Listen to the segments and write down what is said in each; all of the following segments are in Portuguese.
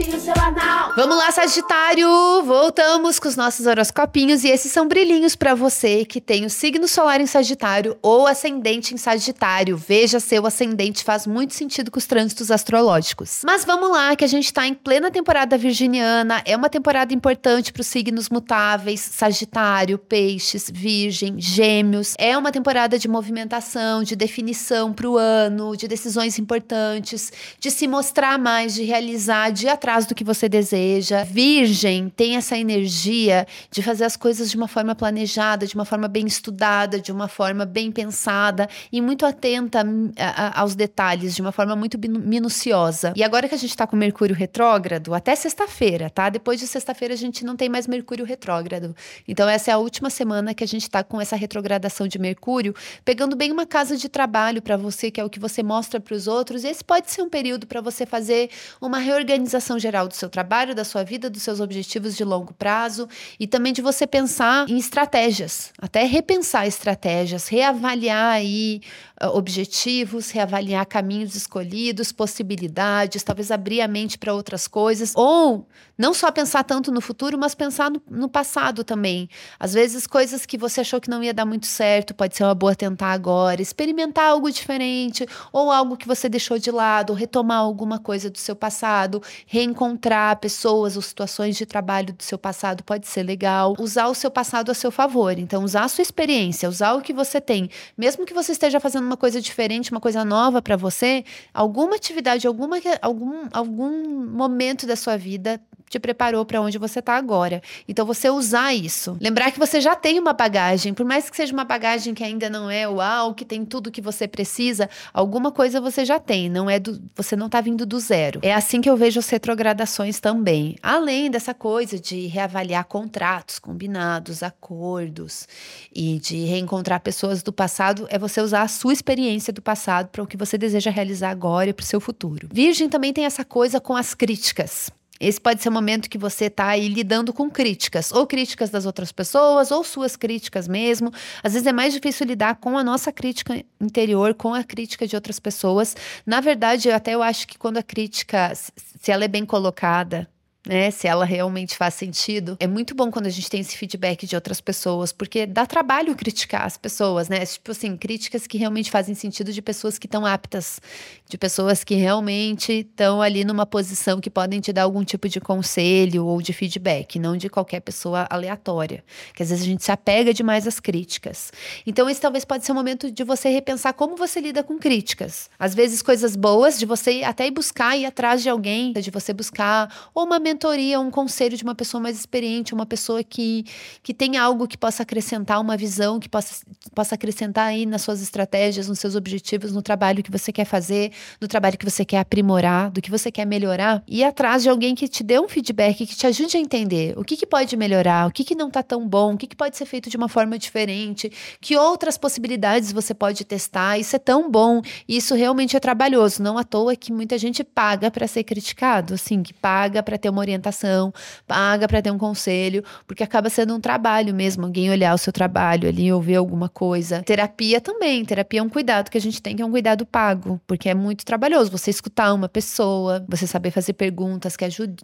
horoscopinho semanal. Vamos lá, Sagitário! Voltamos com os nossos horoscopinhos e esses são brilhinhos para você que tem o signo solar em Sagitário ou ascendente em Sagitário. Veja seu ascendente, faz muito sentido com os trânsitos astrológicos. Mas vamos lá, que a gente tá em plena temporada virginiana, é uma temporada importante para os signos mutáveis, Sagitário, Peixes, Virgem, Gêmeos. É uma temporada de movimentação, de definição para o ano, de decisões importantes, de se mostrar mais, de realizar, de ir atrás do que você deseja. Virgem tem essa energia de fazer as coisas de uma forma planejada, de uma forma bem estudada, de uma forma bem pensada e muito atenta hum, a, a, aos detalhes, de uma forma muito minuciosa. E agora que a gente está com Mercúrio retrógrado, até sexta-feira, tá? Depois de sexta-feira a gente não tem mais Mercúrio retrógrado. Então essa é a última semana que a gente está com essa retrogradação de Mercúrio, pegando bem uma casa de trabalho para você, que é o que você mostra para os outros. Esse pode ser um período para você fazer uma reorganização geral do seu trabalho, da sua vida, dos seus objetivos de longo prazo e também de você pensar em estratégias, até repensar estratégias, reavaliar aí uh, objetivos, reavaliar caminhos escolhidos, possibilidades, talvez abrir a mente para outras coisas ou não só pensar tanto no futuro, mas pensar no, no passado também. Às vezes coisas que você achou que não ia dar muito certo, pode ser uma boa tentar agora, experimentar algo diferente ou algo que você deixou de lado, retomar alguma coisa do seu passado, reencontrar pessoas ou situações de trabalho do seu passado pode ser legal. Usar o seu passado a seu favor. Então, usar a sua experiência, usar o que você tem. Mesmo que você esteja fazendo uma coisa diferente, uma coisa nova para você, alguma atividade, alguma, algum, algum momento da sua vida te preparou para onde você está agora. Então você usar isso. Lembrar que você já tem uma bagagem, por mais que seja uma bagagem que ainda não é uau, que tem tudo que você precisa, alguma coisa você já tem, não é do, você não está vindo do zero. É assim que eu vejo as retrogradações também. Além dessa coisa de reavaliar contratos, combinados, acordos e de reencontrar pessoas do passado, é você usar a sua experiência do passado para o que você deseja realizar agora e para o seu futuro. Virgem também tem essa coisa com as críticas. Esse pode ser o momento que você está aí lidando com críticas, ou críticas das outras pessoas, ou suas críticas mesmo. Às vezes é mais difícil lidar com a nossa crítica interior, com a crítica de outras pessoas. Na verdade, até eu acho que quando a crítica, se ela é bem colocada, né, se ela realmente faz sentido. É muito bom quando a gente tem esse feedback de outras pessoas, porque dá trabalho criticar as pessoas, né? Tipo assim, críticas que realmente fazem sentido de pessoas que estão aptas, de pessoas que realmente estão ali numa posição que podem te dar algum tipo de conselho ou de feedback, não de qualquer pessoa aleatória. Que às vezes a gente se apega demais às críticas. Então, esse talvez pode ser o momento de você repensar como você lida com críticas. Às vezes, coisas boas, de você até ir buscar, ir atrás de alguém, de você buscar ou uma mentoria, um conselho de uma pessoa mais experiente, uma pessoa que, que tem algo que possa acrescentar, uma visão que possa, possa acrescentar aí nas suas estratégias, nos seus objetivos, no trabalho que você quer fazer, no trabalho que você quer aprimorar, do que você quer melhorar. E atrás de alguém que te dê um feedback, que te ajude a entender o que, que pode melhorar, o que, que não está tão bom, o que, que pode ser feito de uma forma diferente, que outras possibilidades você pode testar. Isso é tão bom isso realmente é trabalhoso. Não à toa que muita gente paga para ser criticado, assim, que paga para ter uma orientação, paga para ter um conselho, porque acaba sendo um trabalho mesmo, alguém olhar o seu trabalho ali, ouvir alguma coisa. Terapia também, terapia é um cuidado que a gente tem, que é um cuidado pago, porque é muito trabalhoso você escutar uma pessoa, você saber fazer perguntas que ajude,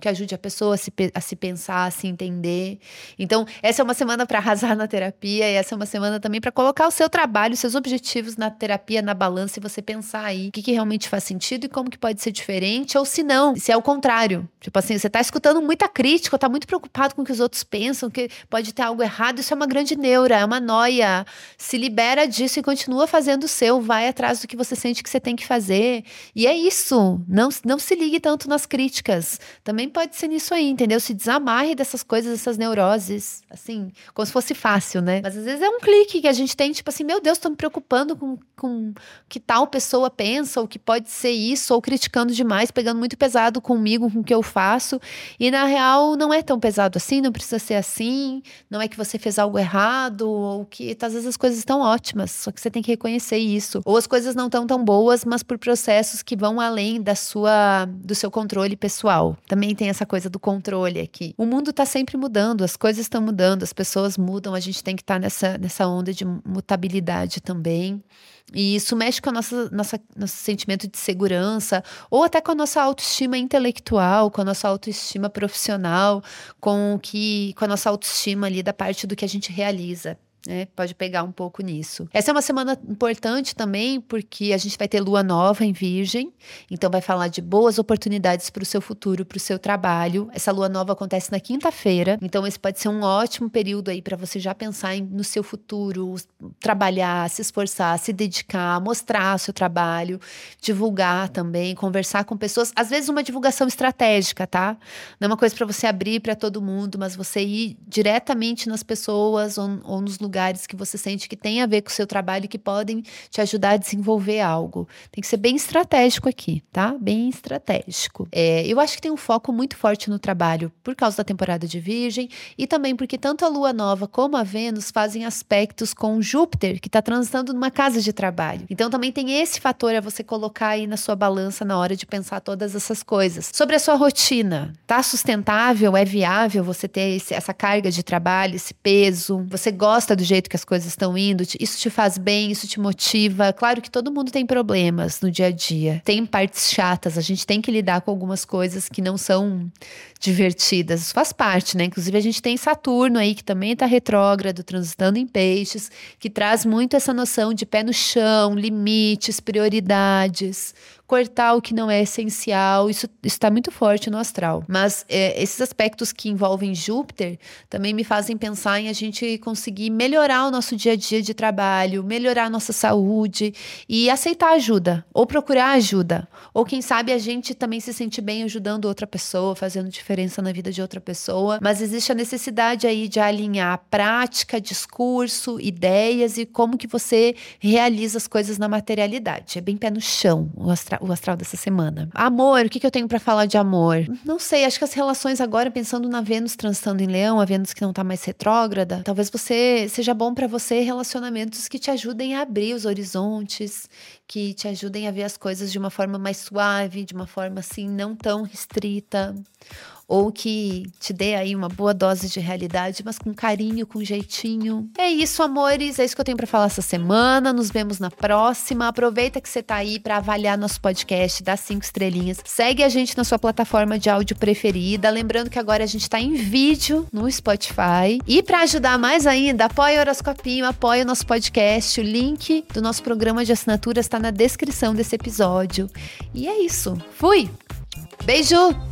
que ajude a pessoa a se, a se pensar, a se entender. Então, essa é uma semana para arrasar na terapia e essa é uma semana também para colocar o seu trabalho, seus objetivos na terapia, na balança e você pensar aí o que, que realmente faz sentido e como que pode ser diferente, ou se não, se é o contrário. Tipo assim, você tá escutando muita crítica, tá muito preocupado com o que os outros pensam, que pode ter algo errado, isso é uma grande neura, é uma noia. Se libera disso e continua fazendo o seu, vai atrás do que você sente que você tem que fazer. E é isso. Não, não se ligue tanto nas críticas. Também pode ser nisso aí, entendeu? Se desamarre dessas coisas, dessas neuroses, assim, como se fosse fácil, né? Mas às vezes é um clique que a gente tem, tipo assim, meu Deus, tô me preocupando com, com que tal pessoa pensa, ou que pode ser isso, ou criticando demais, pegando muito pesado comigo, com o que eu faço faço. E na real não é tão pesado assim, não precisa ser assim, não é que você fez algo errado, ou que às vezes as coisas estão ótimas, só que você tem que reconhecer isso. Ou as coisas não estão tão boas, mas por processos que vão além da sua do seu controle pessoal. Também tem essa coisa do controle aqui. O mundo está sempre mudando, as coisas estão mudando, as pessoas mudam, a gente tem que estar tá nessa, nessa onda de mutabilidade também. E isso mexe com o nosso, nosso sentimento de segurança, ou até com a nossa autoestima intelectual, com a nossa autoestima profissional, com, que, com a nossa autoestima ali da parte do que a gente realiza. Né? Pode pegar um pouco nisso. Essa é uma semana importante também, porque a gente vai ter lua nova em Virgem, então vai falar de boas oportunidades para o seu futuro, para o seu trabalho. Essa lua nova acontece na quinta-feira, então esse pode ser um ótimo período aí para você já pensar em, no seu futuro, trabalhar, se esforçar, se dedicar, mostrar seu trabalho, divulgar também, conversar com pessoas. Às vezes, uma divulgação estratégica, tá? Não é uma coisa para você abrir para todo mundo, mas você ir diretamente nas pessoas ou, ou nos lugares lugares que você sente que tem a ver com o seu trabalho e que podem te ajudar a desenvolver algo. Tem que ser bem estratégico aqui, tá? Bem estratégico. É, eu acho que tem um foco muito forte no trabalho por causa da temporada de Virgem e também porque tanto a Lua Nova como a Vênus fazem aspectos com Júpiter, que está transitando numa casa de trabalho. Então também tem esse fator a você colocar aí na sua balança na hora de pensar todas essas coisas. Sobre a sua rotina, tá sustentável? É viável você ter esse, essa carga de trabalho, esse peso? Você gosta do jeito que as coisas estão indo, isso te faz bem, isso te motiva. Claro que todo mundo tem problemas no dia a dia, tem partes chatas, a gente tem que lidar com algumas coisas que não são divertidas. Isso faz parte, né? Inclusive, a gente tem Saturno aí, que também está retrógrado, transitando em peixes, que traz muito essa noção de pé no chão, limites, prioridades cortar o que não é essencial. Isso está muito forte no astral. Mas é, esses aspectos que envolvem Júpiter também me fazem pensar em a gente conseguir melhorar o nosso dia a dia de trabalho, melhorar a nossa saúde e aceitar ajuda, ou procurar ajuda. Ou quem sabe a gente também se sentir bem ajudando outra pessoa, fazendo diferença na vida de outra pessoa. Mas existe a necessidade aí de alinhar prática, discurso, ideias e como que você realiza as coisas na materialidade. É bem pé no chão o o astral dessa semana. Amor, o que, que eu tenho para falar de amor? Não sei, acho que as relações agora, pensando na Vênus transitando em Leão, a Vênus que não tá mais retrógrada, talvez você seja bom para você relacionamentos que te ajudem a abrir os horizontes, que te ajudem a ver as coisas de uma forma mais suave, de uma forma assim não tão restrita ou que te dê aí uma boa dose de realidade, mas com carinho, com jeitinho. É isso, amores, é isso que eu tenho para falar essa semana. Nos vemos na próxima. Aproveita que você tá aí para avaliar nosso podcast, dá cinco estrelinhas. Segue a gente na sua plataforma de áudio preferida, lembrando que agora a gente tá em vídeo no Spotify. E para ajudar mais ainda, apoia o Horoscopinho, apoia o nosso podcast. O link do nosso programa de assinaturas está na descrição desse episódio. E é isso. Fui. Beijo.